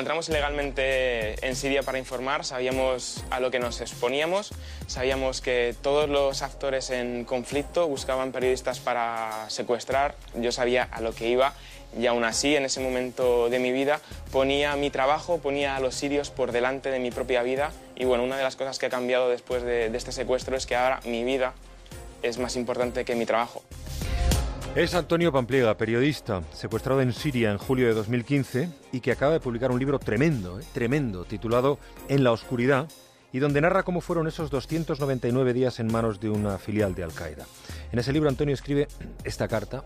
Cuando entramos ilegalmente en Siria para informar, sabíamos a lo que nos exponíamos, sabíamos que todos los actores en conflicto buscaban periodistas para secuestrar, yo sabía a lo que iba y aún así en ese momento de mi vida ponía mi trabajo, ponía a los sirios por delante de mi propia vida. Y bueno, una de las cosas que ha cambiado después de, de este secuestro es que ahora mi vida es más importante que mi trabajo. Es Antonio Pampliega, periodista, secuestrado en Siria en julio de 2015 y que acaba de publicar un libro tremendo, ¿eh? tremendo, titulado En la oscuridad, y donde narra cómo fueron esos 299 días en manos de una filial de Al-Qaeda. En ese libro Antonio escribe esta carta,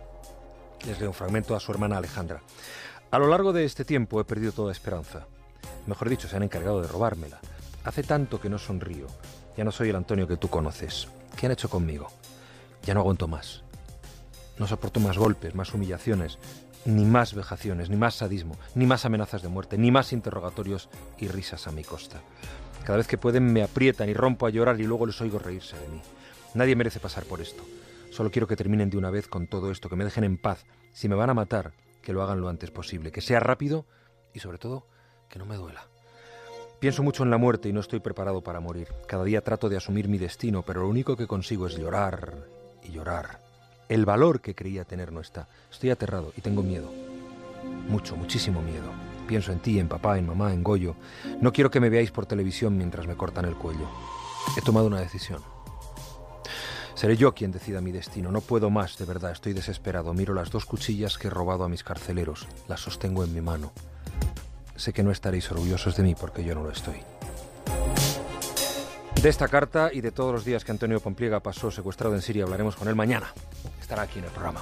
les leo un fragmento a su hermana Alejandra. A lo largo de este tiempo he perdido toda esperanza. Mejor dicho, se han encargado de robármela. Hace tanto que no sonrío. Ya no soy el Antonio que tú conoces. ¿Qué han hecho conmigo? Ya no aguanto más. No soporto más golpes, más humillaciones, ni más vejaciones, ni más sadismo, ni más amenazas de muerte, ni más interrogatorios y risas a mi costa. Cada vez que pueden me aprietan y rompo a llorar y luego les oigo reírse de mí. Nadie merece pasar por esto. Solo quiero que terminen de una vez con todo esto, que me dejen en paz. Si me van a matar, que lo hagan lo antes posible, que sea rápido y sobre todo que no me duela. Pienso mucho en la muerte y no estoy preparado para morir. Cada día trato de asumir mi destino, pero lo único que consigo es llorar y llorar el valor que creía tener no está. Estoy aterrado y tengo miedo. Mucho, muchísimo miedo. Pienso en ti, en papá, en mamá, en Goyo. No quiero que me veáis por televisión mientras me cortan el cuello. He tomado una decisión. Seré yo quien decida mi destino. No puedo más, de verdad. Estoy desesperado. Miro las dos cuchillas que he robado a mis carceleros. Las sostengo en mi mano. Sé que no estaréis orgullosos de mí porque yo no lo estoy. De esta carta y de todos los días que Antonio Pompliega pasó secuestrado en Siria hablaremos con él mañana. Estará aquí en el programa.